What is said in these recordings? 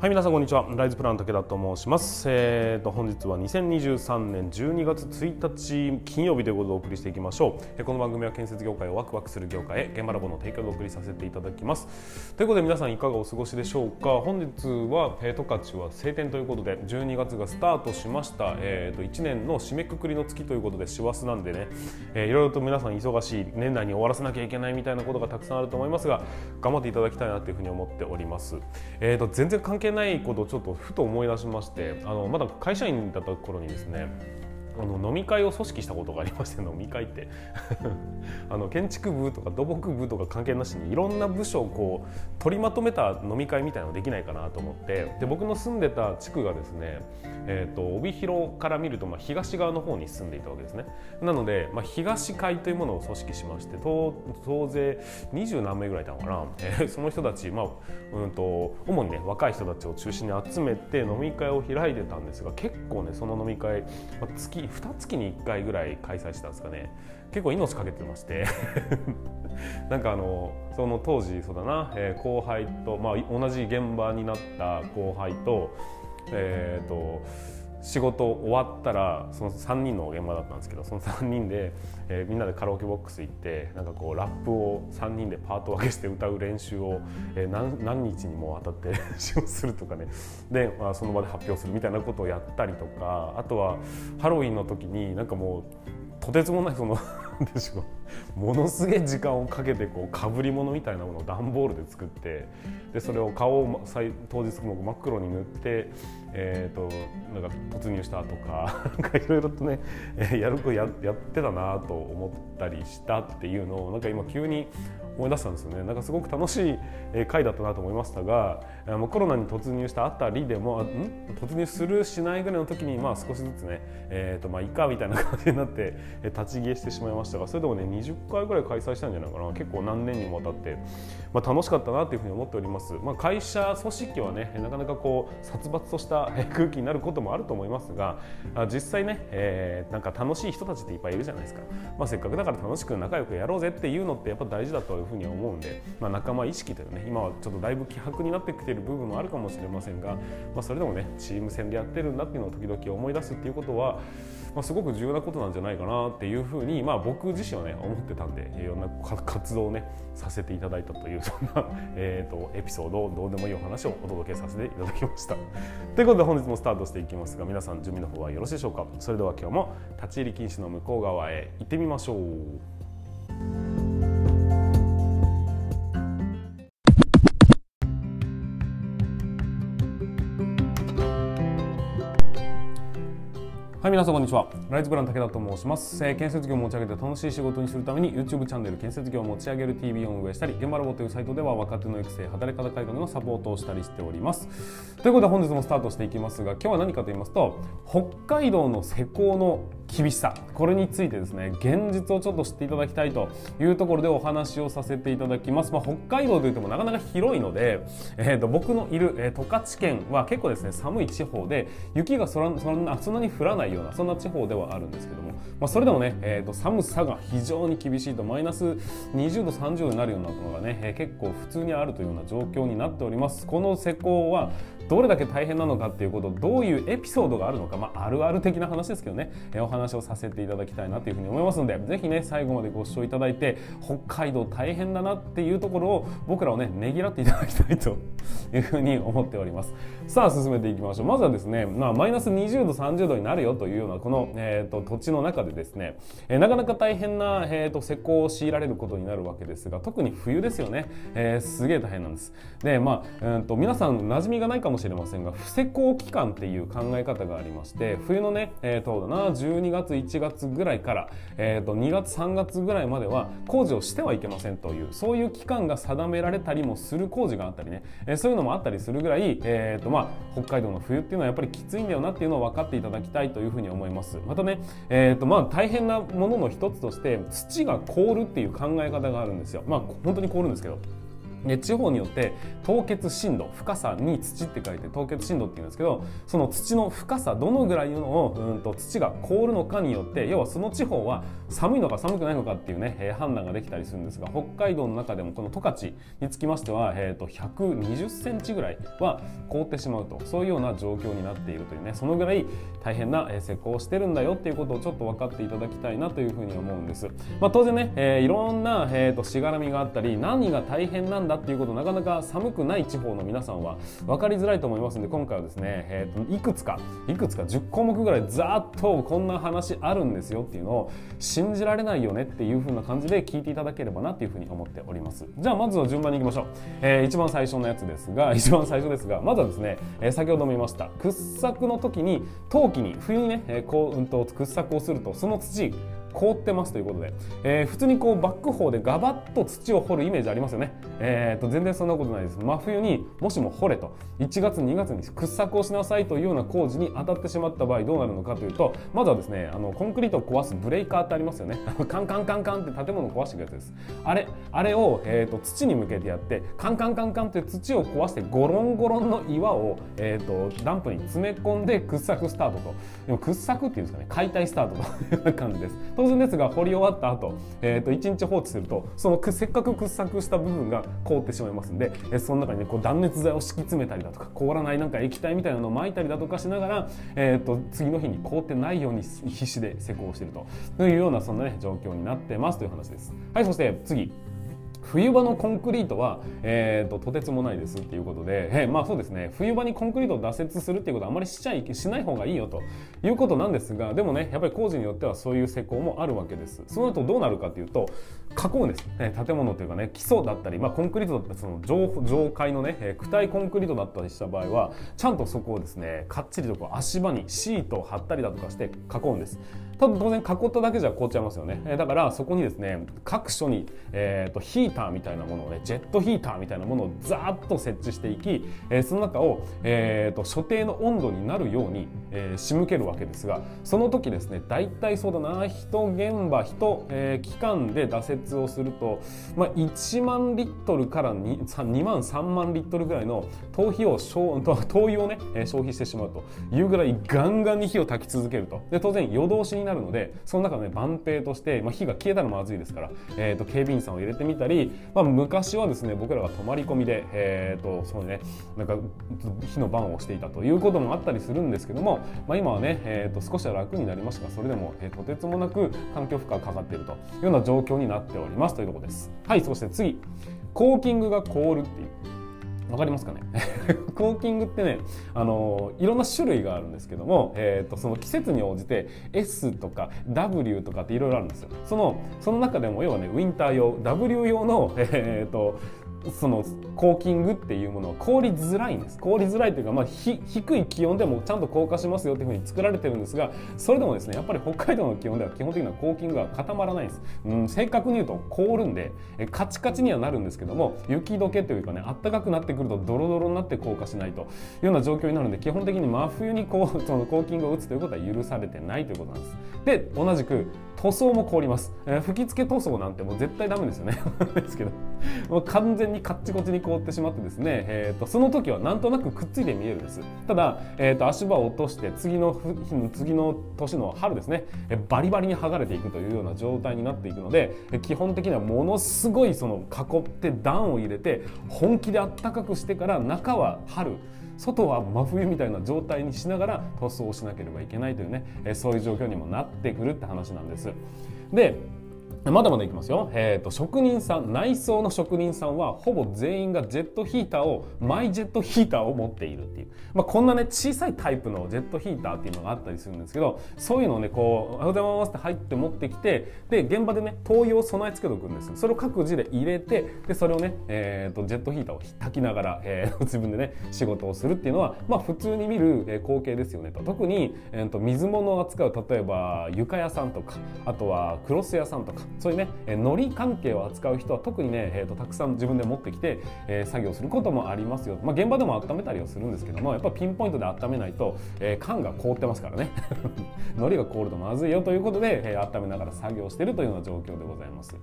はい皆さんこんにちは。ライズプラン武田と申します。えーと本日は2023年12月1日金曜日ということでお送りしていきましょう。えこの番組は建設業界をワクワクする業界へ現場ラボの提供でお送りさせていただきます。ということで皆さんいかがお過ごしでしょうか。本日はえ十勝は晴天ということで12月がスタートしました。えーと1年の締めくくりの月ということで師走なんでね、えー、いろいろと皆さん忙しい年内に終わらせなきゃいけないみたいなことがたくさんあると思いますが頑張っていただきたいなというふうに思っております。えーと全然関係ないことをちょっとふと思い出しましてあのまだ会社員だった頃にですねあの飲み会を組織したことがありまして飲み会って。あの建築部とか土木部とか関係なしにいろんな部署をこう取りまとめた飲み会みたいなのできないかなと思って。で僕の住んでた地区がですね、えーと、帯広から見るとまあ東側の方に住んでいたわけですね。なので、まあ、東会というものを組織しまして総勢二十何名ぐらいいたのかな、えー、その人たち、まあうんと、主にね若い人たちを中心に集めて飲み会を開いてたんですが結構ねその飲み会、まあ、月2月に1回ぐらい開催したんですかね。結構命かけてまして。なんかあのその当時そうだな、えー、後輩と、まあ、同じ現場になった後輩とえっ、ー、と仕事終わったらその3人の現場だったんですけどその3人で、えー、みんなでカラオケボックス行ってなんかこうラップを3人でパート分けして歌う練習を、えー、何何日にもわたって練習をするとかね。で、まあ、その場で発表するみたいなことをやったりとかあとはハロウィンの時になんかもうとてつもないその でしょう。ものすげえ時間をかけてこうかぶり物みたいなものを段ボールで作ってでそれを顔を当日も真っ黒に塗って、えーと、なんか突入したとか いろいろとね、やるややってたなと思ったりしたっていうのをなんか今急に思い出したんですよね。なんかすごく楽しい回だったなと思いましたがコロナに突入したあたりでもん？突入するしないぐらいの時にまあ少しずつね、えーとまあ、いかみたいな感じになって立ち消えしてしまいましたがそれでもね20回ぐらい開催したんじゃないかな。結構何年にもわたって、まあ、楽しかったなというふうに思っております、まあ、会社組織はねなかなかこう殺伐とした空気になることもあると思いますが実際ね、えー、なんか楽しい人たちっていっぱいいるじゃないですか、まあ、せっかくだから楽しく仲良くやろうぜっていうのってやっぱ大事だとふうに思うんで、まあ、仲間意識というね今はちょっとだいぶ希薄になってきている部分もあるかもしれませんが、まあ、それでもねチーム戦でやってるんだっていうのを時々思い出すっていうことは、まあ、すごく重要なことなんじゃないかなっていうふうに、まあ、僕自身はね思ってたんでいろんな活動をねさせていただいたというそんな、えーと、エピソードをどうでもいいお話をお届けさせていただきました。ということで本日もスタートしていきますが皆さん準備の方はよろしいでしょうか？それでは今日も立ち入り禁止の向こう側へ行ってみましょう。はい、皆さんこんにちは。ライズブラン武田と申します、えー、建設業を持ち上げて楽しい仕事にするために YouTube チャンネル建設業を持ち上げる TV を運営したり、現場ロボというサイトでは若手の育成、働き方改革のサポートをしたりしております。ということで本日もスタートしていきますが、今日は何かと言いますと、北海道の施工の厳しさ。これについてですね現実をちょっと知っていただきたいというところでお話をさせていただきます、まあ、北海道といってもなかなか広いので、えーと、僕のいる、十勝県は結構ですね寒い地方で雪がそらそんなそんなに降らないようなそんな地方ではあるんですけども、まあ、それでもね、えーと、寒さが非常に厳しいとマイナス20度30度になるようなのがね、えー、結構普通にあるというような状況になっております。この施工はどれだけ大変なのかっていうことどういうエピソードがあるのか、まあ、あるある的な話ですけどね、えー、お話をさせていただきたいなというふうに思いますのでぜひね最後までご視聴いただいて北海道大変だなっていうところを僕らをねねぎらっていただきたいというふうに思っております。さあ進めていきましょう。まずはですね、まあ、マイナス20度30度になるよというようなこの、えーと、土地の中でですね、えー、なかなか大変な、えーと、施工を強いられることになるわけですが特に冬ですよね、えー、すげえ大変なんです。でまあ、えーと、皆さん馴染みがないかももしれませんが不施工期間っていう考え方がありまして冬のね、えー、とだな12月1月ぐらいから、えー、と2月3月ぐらいまでは工事をしてはいけませんというそういう期間が定められたりもする工事があったりね、えー、そういうのもあったりするぐらい、えーとまあ、北海道の冬っていうのはやっぱりきついんだよなっていうのを分かっていただきたいというふうに思います。またね、えーとまあ、大変なものの一つとして土が凍るっていう考え方があるんですよ。まあ本当に凍るんですけど。で地方によって凍結深度深さに土って書いて凍結深度っていうんですけどその土の深さどのぐらいの、うんと、土が凍るのかによって要はその地方は寒いのか寒くないのかっていうね、えー、判断ができたりするんですが北海道の中でもこの十勝につきましては、えーと、120センチぐらいは凍ってしまうとそういうような状況になっているというねそのぐらい大変な施工をしてるんだよっていうことをちょっと分かっていただきたいなというふうに思うんです。まあ、当然ね、えー、いろんな、えーとしがらみがあったり何が大変なんだっていうことなかなか寒くない地方の皆さんは分かりづらいと思いますので今回はですね、えーと、いくつかいくつか10項目ぐらいざーっとこんな話あるんですよっていうのを信じられないよねっていう風な感じで聞いていただければなっていう風に思っております。じゃあまずは順番にいきましょう、えー、一番最初のやつですが 一番最初ですがまずはですね、えー、先ほども言いました掘削の時に冬季に冬にね、えー、こう、うんと掘削をするとその土凍ってますということで、えー、普通にこうバックホーでガバッと土を掘るイメージありますよね、えーと、全然そんなことないです。真冬にもしも掘れと1月2月に掘削をしなさいというような工事に当たってしまった場合どうなるのかというとまずはですねあのコンクリートを壊すブレーカーってありますよね。カンカンカンカンって建物を壊していくやつです。あれあれを、えーと、土に向けてやってカンカンカンカンって土を壊してゴロンゴロンの岩を、えーと、ダンプに詰め込んで掘削スタートと。でも掘削っていうんですかね解体スタートという感じです。当然ですが掘り終わった後、えー、と1日放置するとそのせっかく掘削した部分が凍ってしまいますんで、えその中にねこう断熱材を敷き詰めたりだとか凍らないなんか液体みたいなのを撒いたりだとかしながら、えー、と次の日に凍ってないように必死で施工しているというようなそんなね状況になってますという話です。はいそして次冬場のコンクリートは、えーと、とてつもないですっていうことで、えー、まあそうですね。冬場にコンクリートを脱雪するっていうことはあまりしちゃいしない方がいいよということなんですがでもねやっぱり工事によってはそういう施工もあるわけです。その後どうなるかというと加工です、ね、建物というかね基礎だったり、まあ、コンクリートだったりその上上階のね、えー、躯体コンクリートだったりした場合はちゃんとそこをですねかっちりとこう足場にシートを貼ったりだとかして囲うんです。ただ当然囲っただけじゃ凍っちゃいますよね、えー、だからそこにですね各所に、えーと、ヒーターみたいなものをねジェットヒーターみたいなものをザーッと設置していき、えー、その中を、えーと、所定の温度になるように、えー、仕向けるわけですがその時ですね大体そうだな人現場人、えー、期間で挫折をすると、まあ、1万リットルから 2, 2万3万リットルぐらいの灯油を灯油をね消費してしまうというぐらいガンガンに火を焚き続けると。で当然夜通しになるのでその中で、ね、万兵として、まあ、火が消えたらまずいですから、えーと、警備員さんを入れてみたり、まあ、昔はですね僕らが泊まり込みで、えーとそうね、なんか火の番をしていたということもあったりするんですけども、まあ、今はね、えーと、少しは楽になりましたがそれでも、えー、とてつもなく環境負荷がかかっているというような状況になっておりますというところです。はいそして次コーキングが凍るっていうわかりますかね？コーキングってねあのいろんな種類があるんですけども、えーと、その季節に応じて S とか W とかっていろいろあるんですよ。そのその中でも要はねウィンター用 W 用の、えーとそのコーキングっていうものは凍りづらいんです。凍りづらいというか、まあ、低い気温でもちゃんと硬化しますよっていうふうに作られてるんですがそれでもですねやっぱり北海道の気温では基本的にはコーキングが固まらないんです、うん、正確に言うと凍るんでカチカチにはなるんですけども雪解けというかね暖かくなってくるとドロドロになって硬化しないというような状況になるので基本的に真冬にこう そのコーキングを打つということは許されてないということなんです。で同じく塗装も凍ります、えー、吹き付け塗装なんてもう絶対ダメですよね。ですけど。もう完全にカッチコチに凍ってしまってですね、えーと、その時はなんとなくくっついて見えるんですただ、えーと、足場を落として次の次の年の春ですね、え、バリバリに剥がれていくというような状態になっていくので、基本的にはものすごいその囲って暖を入れて本気であったかくしてから中は春外は真冬みたいな状態にしながら塗装をしなければいけないというね、えそういう状況にもなってくるって話なんです。でまだまだいきますよ、えーと、職人さん内装の職人さんはほぼ全員がジェットヒーターをマイジェットヒーターを持っているっていう、まあ、こんなね小さいタイプのジェットヒーターっていうのがあったりするんですけどそういうのをねこう「おはようございます」って入って持ってきてで現場でね灯油を備え付けておくんですそれを各自で入れてでそれをね、えーと、ジェットヒーターを焚きながら、えー、自分でね仕事をするっていうのは、まあ、普通に見る、光景ですよね。と特に、えーと、と水物を扱う例えば床屋さんとかあとはクロス屋さんとか。そういうねのり関係を扱う人は特にね、えーと、たくさん自分で持ってきて、えー、作業することもありますよ、まあ、現場でも温めたりはするんですけどもやっぱピンポイントで温めないと、えー、缶が凍ってますからね。のりが凍るとまずいよ。ということで、えー、温めながら作業しているというような状況でございます。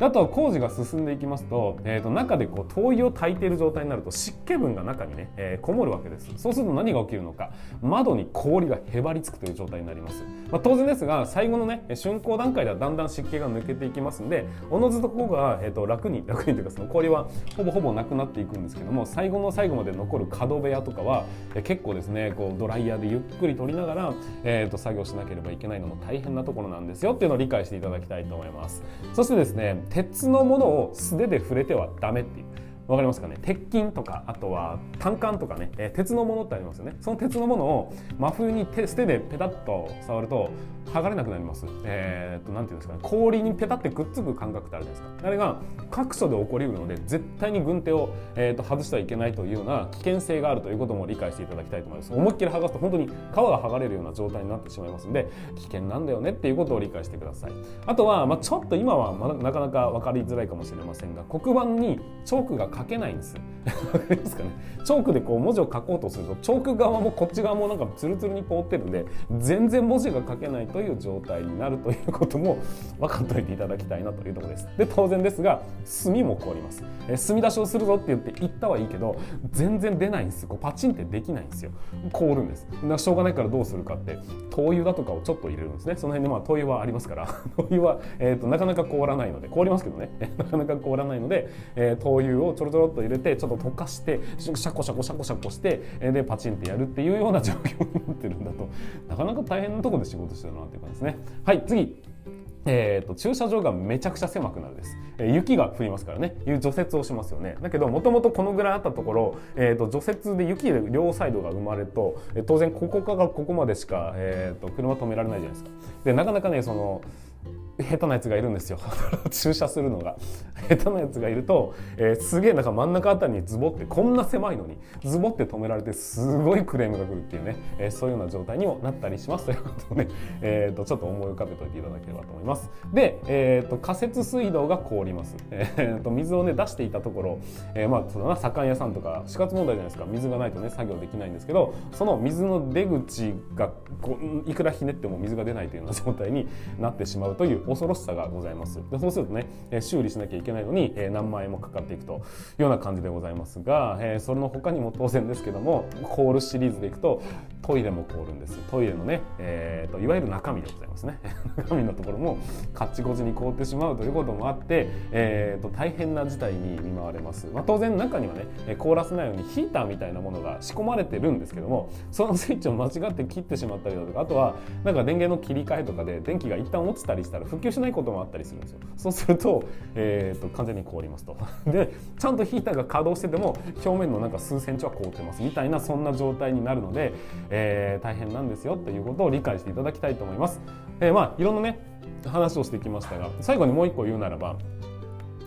あとは工事が進んでいきますと,、えーと、中でこう灯油を焚いている状態になると湿気分が中にね、えー、こもるわけです。そうすると何が起きるのか。窓に氷がへばりつくという状態になります、まあ、当然ですが最後のね竣工段階ではだんだん湿気が抜けていきますんでおのずとここが、えー、と楽に楽にというかその氷はほぼほぼなくなっていくんですけども最後の最後まで残る角部屋とかは、え、結構ですねこうドライヤーでゆっくり取りながら、えー、と作業しなければいけないのも大変なところなんですよっていうのを理解していただきたいと思います。そしてですね鉄のものを素手で触れてはダメっていう。わかりますかね？鉄筋とかあとは単管とかね、えー、鉄のものってありますよね。その鉄のものを真冬に手手でペタッと触ると剥がれなくなります。えー、っと何て言うんですかね。氷にペタってくっつく感覚ってあるじゃないですか。あれが各所で起こりうるので絶対に軍手を、えー、と外してはいけないというような危険性があるということも理解していただきたいと思います。思いっきり剥がすと本当に皮が剥がれるような状態になってしまいますので危険なんだよねっていうことを理解してください。あとは、まあ、ちょっと今はまだなかなか分かりづらいかもしれませんが黒板にチョークが書けないんです。わかりますかね？チョークでこう文字を書こうとするとチョーク側もこっち側もなんかツルツルに凍ってるんで全然文字が書けないという状態になるということも分かっておいていただきたいなというところです。で当然ですが墨も凍ります、え墨出しをするぞって言って言ったはいいけど全然出ないんですこうパチンってできないんですよ。凍るんです。だしょうがないからどうするかって灯油だとかをちょっと入れるんですね。その辺でまあ灯油はありますから。灯油は、えーと、なかなか凍らないので凍りますけどね。なかなか凍らないので、えー、灯油をちょろちょろっと入れてちょっと溶かしてシャコシャコシャコシャコしてでパチンってやるっていうような状況になってるんだと。なかなか大変なとこで仕事してるなっていう感じですね。はい次。えーと、駐車場がめちゃくちゃ狭くなるです、えー、雪が降りますからね。いう除雪をしますよね。だけどもともとこのぐらいあったところ、えーと、除雪で雪で両サイドが生まれると、えー、当然ここからここまでしか、えーと車止められないじゃないですか。でなかなかねその下手なやつがいるんですよ。駐車するのが。下手なやつがいると、えー、すげえなんか真ん中あたりにズボってこんな狭いのにズボって止められてすごいクレームが来るっていうね、えー、そういうような状態にもなったりします。ということをね、えーと、ちょっと思い浮かべておいていただければと思います。で、えーと、仮設水道が凍ります、えーと、水をね出していたところ、えー、まあそうだな左官屋さんとか死活問題じゃないですか。水がないとね作業できないんですけどその水の出口がこいくらひねっても水が出ないというような状態になってしまうという恐ろしさがございます。でそうするとね修理しなきゃいけないのに何万円もかかっていくというような感じでございますがそれの他にも当然ですけどもコールシリーズでいくとトイレも凍るんです。トイレのね、えーと、いわゆる中身でございますね。中身のところもカッチコチに凍ってしまうということもあって、えーと、大変な事態に見舞われます、まあ、当然中にはね凍らせないようにヒーターみたいなものが仕込まれてるんですけどもそのスイッチを間違って切ってしまったりだとかあとはなんか電源の切り替えとかで電気が一旦落ちたりしたら復旧しないこともあったりするんですよ。そうすると,、えーと、完全に凍りますと。でちゃんとヒーターが稼働してても表面のなんか数センチは凍ってます。みたいなそんな状態になるので、えー、大変なんですよということを理解していただきたいと思います。えー、まあいろんなね話をしてきましたが最後にもう一個言うならば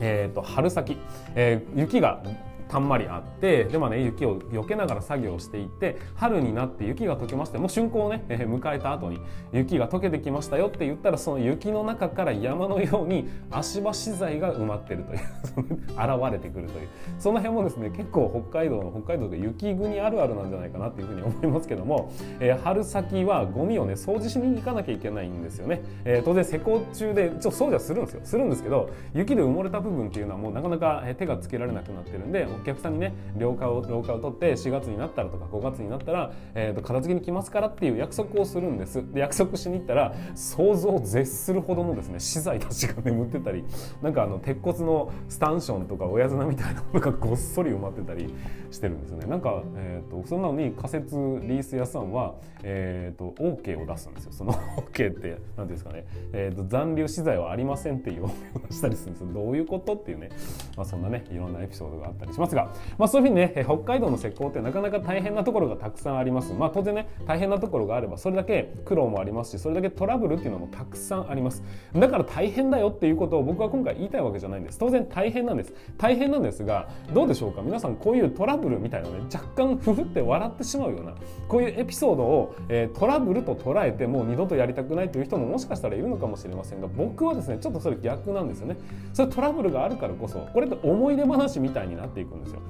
えーと、春先、えー、雪がたんまりあってでもね雪を避けながら作業していって春になって雪が溶けましてもう春光をね、えー、迎えた後に雪が溶けてきましたよって言ったらその雪の中から山のように足場資材が埋まってるという 現れてくるという。その辺もですね結構北海道の北海道で雪国あるあるなんじゃないかなっていうふうに思いますけども、えー、春先はゴミをね掃除しに行かなきゃいけないんですよね、えー、当然施工中でちょ掃除はするんですよ。するんですけど雪で埋もれた部分っていうのはもうなかなか手がつけられなくなってるんでお客さんにね廊下を廊下を取って4月になったらとか5月になったら、えー、と片付けに来ますからっていう約束をするんです。で約束しに行ったら想像を絶するほどのですね資材たちが眠ってたりなんかあの鉄骨のスタンションとか親綱みたいなものがごっそり埋まってたりしてるんですよね。なんか、えーと、そんなのに仮設リース屋さんは、えーと、OK を出すんですよ。その OK って何ていうんですかね、えーと、残留資材はありませんっていう OK をしたりするんですどういうことっていうね、まあ、そんなねいろんなエピソードがあったりします。ますが、まあ、そういうふうにね北海道の施工ってなかなか大変なところがたくさんあります。まあ、当然ね大変なところがあればそれだけ苦労もありますしそれだけトラブルっていうのもたくさんあります。だから大変だよっていうことを僕は今回言いたいわけじゃないんです。当然大変なんです。大変なんですがどうでしょうか？皆さんこういうトラブルみたいなね若干ふふって笑ってしまうようなこういうエピソードを、えー、トラブルと捉えてもう二度とやりたくないという人ももしかしたらいるのかもしれませんが僕はですねちょっとそれ逆なんですよね。それトラブルがあるからこそこれって思い出話みたいになっていくんですよ。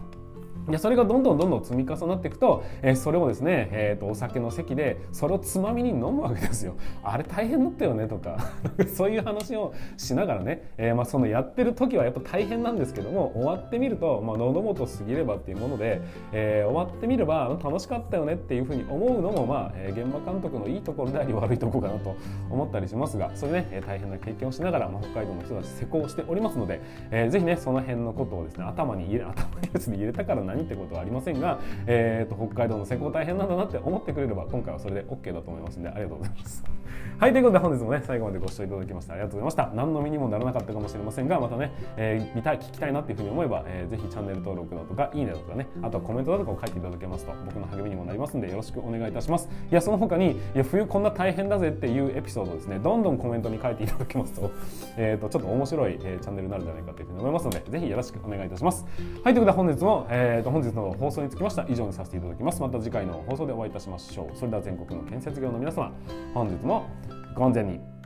でそれがどんどんどんどん積み重なっていくと、えー、それをですね、えーと、お酒の席でそれをつまみに飲むわけですよ。あれ大変だったよねとか そういう話をしながらね、えー、まあ、そのやってる時はやっぱ大変なんですけども終わってみると、まあ、喉元過ぎればっていうもので、えー、終わってみれば楽しかったよねっていうふうに思うのも、まあえ、現場監督のいいところであり悪いところかなと思ったりしますがそれね、え大変な経験をしながら、まあ、北海道の人たち施工しておりますので、えー、ぜひねその辺のことをですね頭に入れ頭にですね入れたから何ってことはありませんが、えーと、北海道の施工大変なんだなって思ってくれれば今回はそれで OK だと思いますのでありがとうございます。はいということで本日もね最後までご視聴いただきましてありがとうございました。何の身にもならなかったかもしれませんがまたね、えー、見たい聞きたいなっていうふうに思えば、えー、ぜひチャンネル登録だとかいいねだとかねあとはコメントだとかを書いていただけますと僕の励みにもなりますのでよろしくお願いいたします。いやその他にいや冬こんな大変だぜっていうエピソードですねどんどんコメントに書いていただけますと, えーと、ちょっと面白い、えー、チャンネルになるんじゃないかというふうに思いますのでぜひよろしくお願いいたします。はいということで本日も、えーと、本日の放送につきましては以上にさせていただきます。また次回の放送でお会いいたしましょう。それでは全国の建設業の皆様本日もご安全に。